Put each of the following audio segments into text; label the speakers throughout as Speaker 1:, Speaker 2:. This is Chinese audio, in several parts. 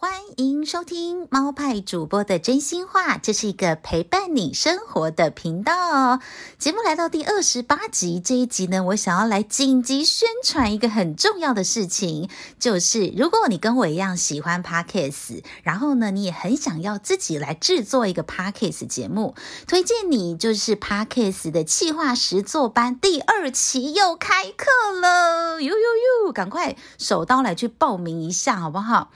Speaker 1: 欢迎收听猫派主播的真心话，这是一个陪伴你生活的频道。节目来到第二十八集，这一集呢，我想要来紧急宣传一个很重要的事情，就是如果你跟我一样喜欢 Podcast，然后呢，你也很想要自己来制作一个 Podcast 节目，推荐你就是 Podcast 的企划实作班第二期又开课了，呦呦呦，赶快手刀来去报名一下，好不好？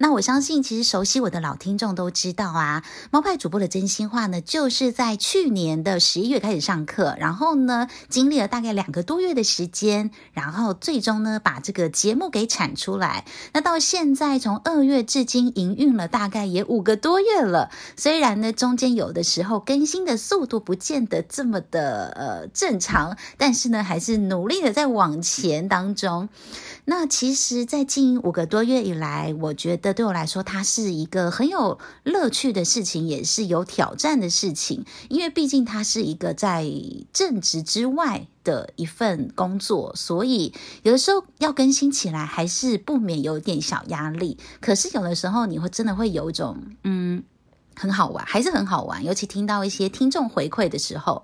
Speaker 1: 那我相信，其实熟悉我的老听众都知道啊，猫派主播的真心话呢，就是在去年的十一月开始上课，然后呢，经历了大概两个多月的时间，然后最终呢，把这个节目给产出来。那到现在，从二月至今营运了大概也五个多月了。虽然呢，中间有的时候更新的速度不见得这么的呃正常，但是呢，还是努力的在往前当中。那其实，在近五个多月以来，我觉得对我来说，它是一个很有乐趣的事情，也是有挑战的事情。因为毕竟它是一个在正职之外的一份工作，所以有的时候要更新起来，还是不免有点小压力。可是有的时候，你会真的会有一种，嗯。很好玩，还是很好玩。尤其听到一些听众回馈的时候，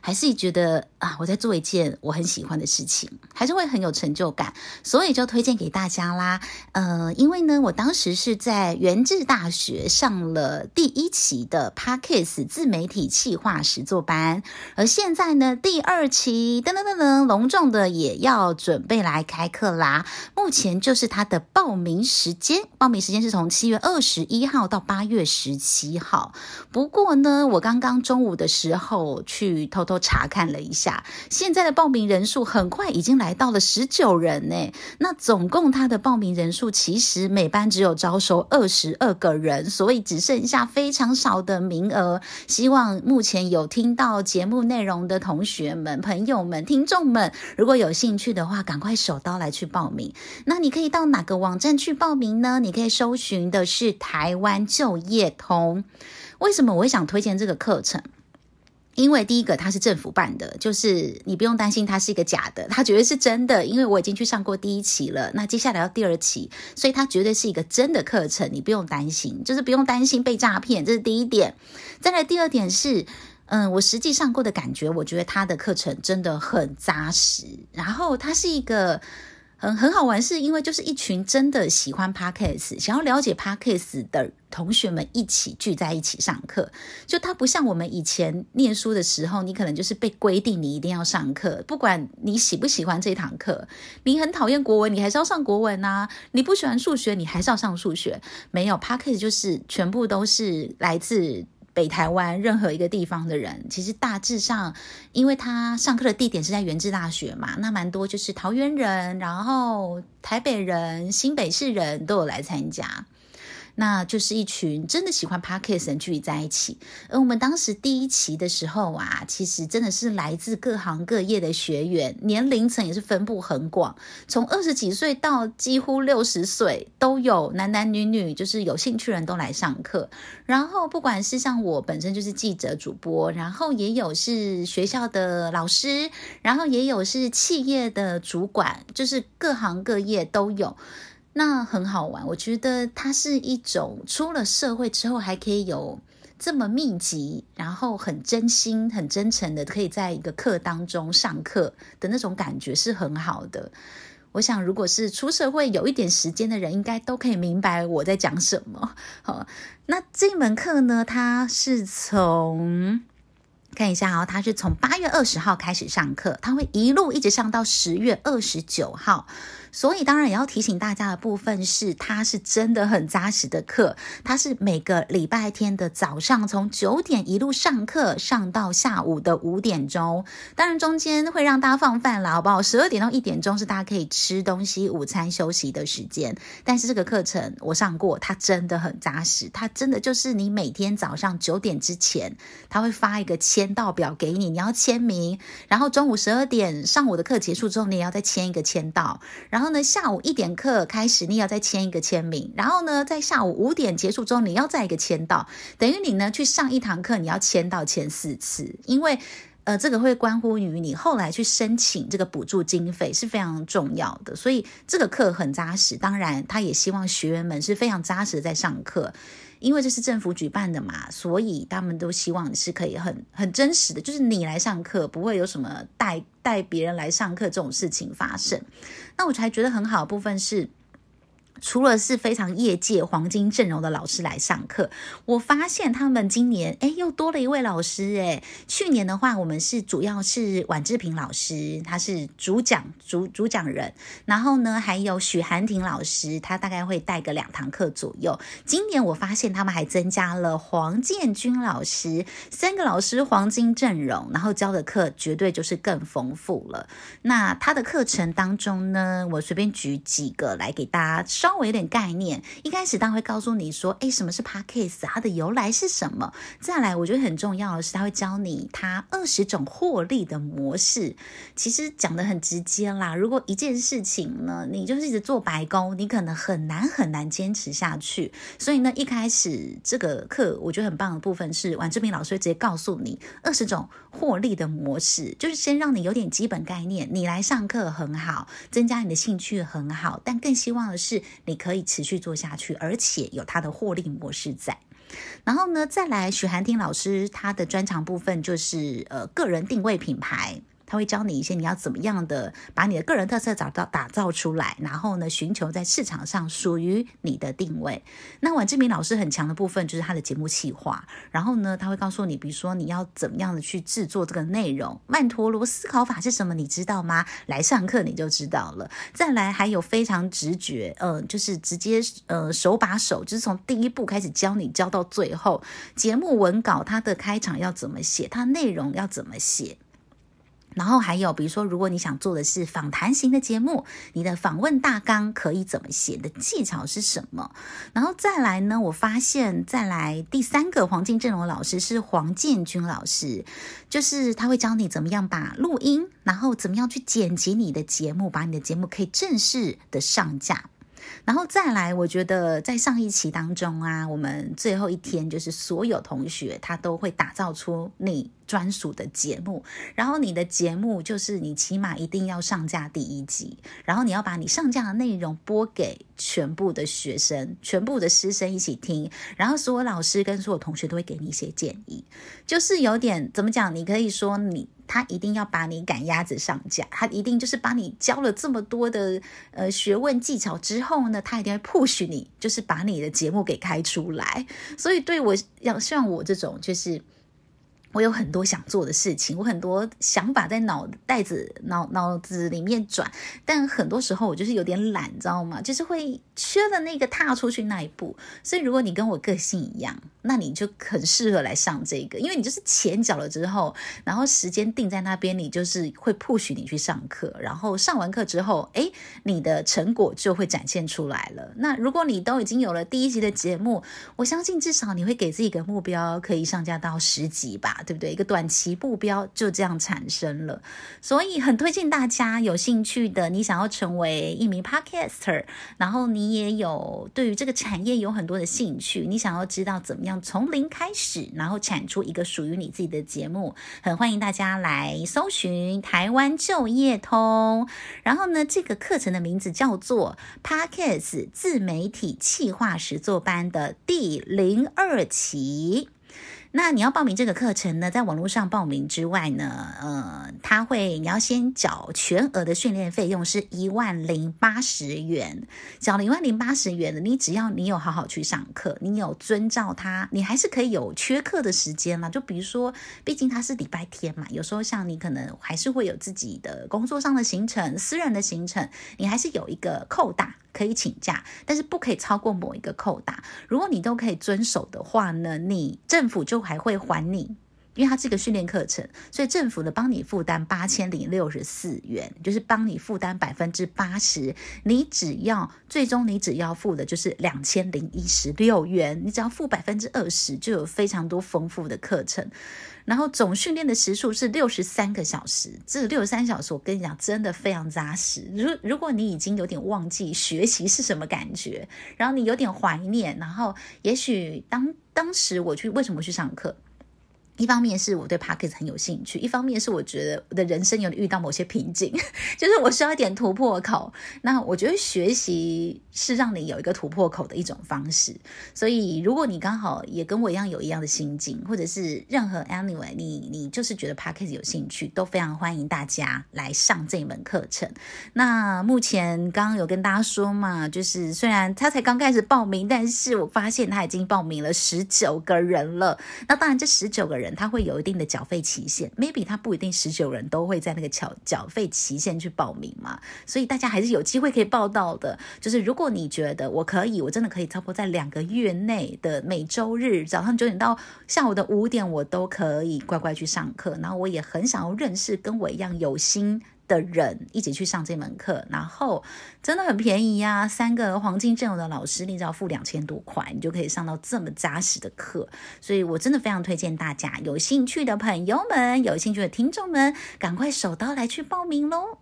Speaker 1: 还是觉得啊，我在做一件我很喜欢的事情，还是会很有成就感。所以就推荐给大家啦。呃，因为呢，我当时是在元智大学上了第一期的 Podcast 自媒体企划实作班，而现在呢，第二期噔噔噔噔，隆重的也要准备来开课啦。目前就是它的报名时间，报名时间是从七月二十一号到八月十七。好，不过呢，我刚刚中午的时候去偷偷查看了一下，现在的报名人数很快已经来到了十九人呢。那总共他的报名人数其实每班只有招收二十二个人，所以只剩下非常少的名额。希望目前有听到节目内容的同学们、朋友们、听众们，如果有兴趣的话，赶快手刀来去报名。那你可以到哪个网站去报名呢？你可以搜寻的是台湾就业通。为什么我会想推荐这个课程？因为第一个，它是政府办的，就是你不用担心它是一个假的，它绝对是真的。因为我已经去上过第一期了，那接下来要第二期，所以它绝对是一个真的课程，你不用担心，就是不用担心被诈骗，这是第一点。再来第二点是，嗯，我实际上过的感觉，我觉得它的课程真的很扎实，然后它是一个。很很好玩，是因为就是一群真的喜欢 Podcast、想要了解 Podcast 的同学们一起聚在一起上课。就它不像我们以前念书的时候，你可能就是被规定你一定要上课，不管你喜不喜欢这堂课，你很讨厌国文，你还是要上国文啊；你不喜欢数学，你还是要上数学。没有 Podcast 就是全部都是来自。北台湾任何一个地方的人，其实大致上，因为他上课的地点是在原治大学嘛，那蛮多就是桃园人，然后台北人、新北市人都有来参加。那就是一群真的喜欢 Podcast 人聚在一起，而我们当时第一期的时候啊，其实真的是来自各行各业的学员，年龄层也是分布很广，从二十几岁到几乎六十岁都有，男男女女，就是有兴趣人都来上课。然后不管是像我本身就是记者主播，然后也有是学校的老师，然后也有是企业的主管，就是各行各业都有。那很好玩，我觉得它是一种出了社会之后还可以有这么密集，然后很真心、很真诚的，可以在一个课当中上课的那种感觉是很好的。我想，如果是出社会有一点时间的人，应该都可以明白我在讲什么。好，那这门课呢，它是从看一下哦，它是从八月二十号开始上课，它会一路一直上到十月二十九号。所以当然也要提醒大家的部分是，它是真的很扎实的课，它是每个礼拜天的早上从九点一路上课上到下午的五点钟，当然中间会让大家放饭啦，好不好？十二点到一点钟是大家可以吃东西、午餐休息的时间。但是这个课程我上过，它真的很扎实，它真的就是你每天早上九点之前，他会发一个签到表给你，你要签名，然后中午十二点上午的课结束之后，你也要再签一个签到，然后。然后呢，下午一点课开始，你要再签一个签名。然后呢，在下午五点结束之后，你要再一个签到，等于你呢去上一堂课，你要签到签四次。因为呃，这个会关乎于你后来去申请这个补助经费是非常重要的，所以这个课很扎实。当然，他也希望学员们是非常扎实在上课，因为这是政府举办的嘛，所以他们都希望你是可以很很真实的，就是你来上课，不会有什么带带别人来上课这种事情发生。那我才觉得很好的部分是。除了是非常业界黄金阵容的老师来上课，我发现他们今年诶又多了一位老师诶。去年的话，我们是主要是宛志平老师，他是主讲主主讲人，然后呢还有许涵婷老师，他大概会带个两堂课左右。今年我发现他们还增加了黄建军老师，三个老师黄金阵容，然后教的课绝对就是更丰富了。那他的课程当中呢，我随便举几个来给大家。稍微有点概念，一开始他会告诉你说，诶，什么是 Podcast？它的由来是什么？再来，我觉得很重要的是，他会教你他二十种获利的模式。其实讲得很直接啦。如果一件事情呢，你就是一直做白工，你可能很难很难坚持下去。所以呢，一开始这个课我觉得很棒的部分是，王志明老师会直接告诉你二十种获利的模式，就是先让你有点基本概念。你来上课很好，增加你的兴趣很好，但更希望的是。你可以持续做下去，而且有它的获利模式在。然后呢，再来许涵婷老师，他的专长部分就是呃个人定位品牌。他会教你一些你要怎么样的把你的个人特色找到打造出来，然后呢，寻求在市场上属于你的定位。那宛志明老师很强的部分就是他的节目企划，然后呢，他会告诉你，比如说你要怎么样的去制作这个内容，曼陀罗思考法是什么，你知道吗？来上课你就知道了。再来还有非常直觉，呃，就是直接呃手把手，就是从第一步开始教你教到最后。节目文稿它的开场要怎么写，它内容要怎么写。然后还有，比如说，如果你想做的是访谈型的节目，你的访问大纲可以怎么写？的技巧是什么？然后再来呢？我发现再来第三个黄金阵容老师是黄建军老师，就是他会教你怎么样把录音，然后怎么样去剪辑你的节目，把你的节目可以正式的上架。然后再来，我觉得在上一期当中啊，我们最后一天就是所有同学他都会打造出你专属的节目，然后你的节目就是你起码一定要上架第一集，然后你要把你上架的内容播给全部的学生、全部的师生一起听，然后所有老师跟所有同学都会给你一些建议，就是有点怎么讲？你可以说你。他一定要把你赶鸭子上架，他一定就是把你教了这么多的呃学问技巧之后呢，他一定会 push 你，就是把你的节目给开出来。所以对我要像我这种就是。我有很多想做的事情，我很多想法在脑袋子、脑脑子里面转，但很多时候我就是有点懒，你知道吗？就是会缺了那个踏出去那一步。所以如果你跟我个性一样，那你就很适合来上这个，因为你就是钱缴了之后，然后时间定在那边，你就是会 push 你去上课，然后上完课之后，诶，你的成果就会展现出来了。那如果你都已经有了第一集的节目，我相信至少你会给自己一个目标，可以上架到十集吧。对不对？一个短期目标就这样产生了，所以很推荐大家有兴趣的，你想要成为一名 podcaster，然后你也有对于这个产业有很多的兴趣，你想要知道怎么样从零开始，然后产出一个属于你自己的节目，很欢迎大家来搜寻台湾就业通。然后呢，这个课程的名字叫做 Parkes 自媒体企划实作班的第零二期。那你要报名这个课程呢，在网络上报名之外呢，呃，他会你要先缴全额的训练费用是一万零八十元，缴了一万零八十元的，你只要你有好好去上课，你有遵照他，你还是可以有缺课的时间嘛。就比如说，毕竟他是礼拜天嘛，有时候像你可能还是会有自己的工作上的行程、私人的行程，你还是有一个扣打。可以请假，但是不可以超过某一个扣打。如果你都可以遵守的话呢，你政府就还会还你，因为它是一个训练课程，所以政府呢帮你负担八千零六十四元，就是帮你负担百分之八十。你只要最终你只要付的就是两千零一十六元，你只要付百分之二十，就有非常多丰富的课程。然后总训练的时数是六十三个小时，这六十三小时我跟你讲，真的非常扎实。如如果你已经有点忘记学习是什么感觉，然后你有点怀念，然后也许当当时我去为什么去上课？一方面是我对 Podcast 很有兴趣，一方面是我觉得我的人生有遇到某些瓶颈，就是我需要一点突破口。那我觉得学习是让你有一个突破口的一种方式。所以，如果你刚好也跟我一样有一样的心境，或者是任何 anyway，你你就是觉得 Podcast 有兴趣，都非常欢迎大家来上这门课程。那目前刚刚有跟大家说嘛，就是虽然他才刚开始报名，但是我发现他已经报名了十九个人了。那当然，这十九个人。他会有一定的缴费期限，maybe 他不一定十九人都会在那个缴缴费期限去报名嘛，所以大家还是有机会可以报到的。就是如果你觉得我可以，我真的可以差不多在两个月内的每周日早上九点到下午的五点，我都可以乖乖去上课。然后我也很想要认识跟我一样有心的人一起去上这门课，然后真的很便宜呀、啊，三个黄金阵容的老师，你只要付两千多块，你就可以上到这么扎实的课，所以我真的非常推荐大家，有兴趣的朋友们，有兴趣的听众们，赶快手刀来去报名喽！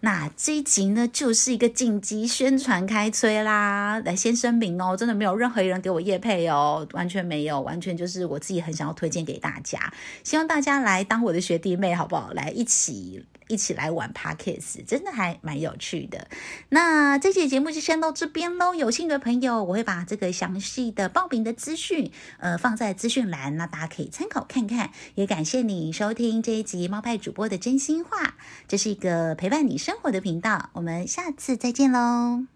Speaker 1: 那这一集呢，就是一个紧急宣传开催啦，来先声明哦，真的没有任何一人给我业配哦，完全没有，完全就是我自己很想要推荐给大家，希望大家来当我的学弟妹，好不好？来一起一起来玩 Podcast，真的还蛮有趣的。那这期节目就先到这边喽，有兴趣的朋友，我会把这个详细的报名的资讯，呃，放在资讯栏，那大家可以参考看看。也感谢你收听这一集猫派主播的真心话，这是一个陪伴你生活的频道，我们下次再见喽。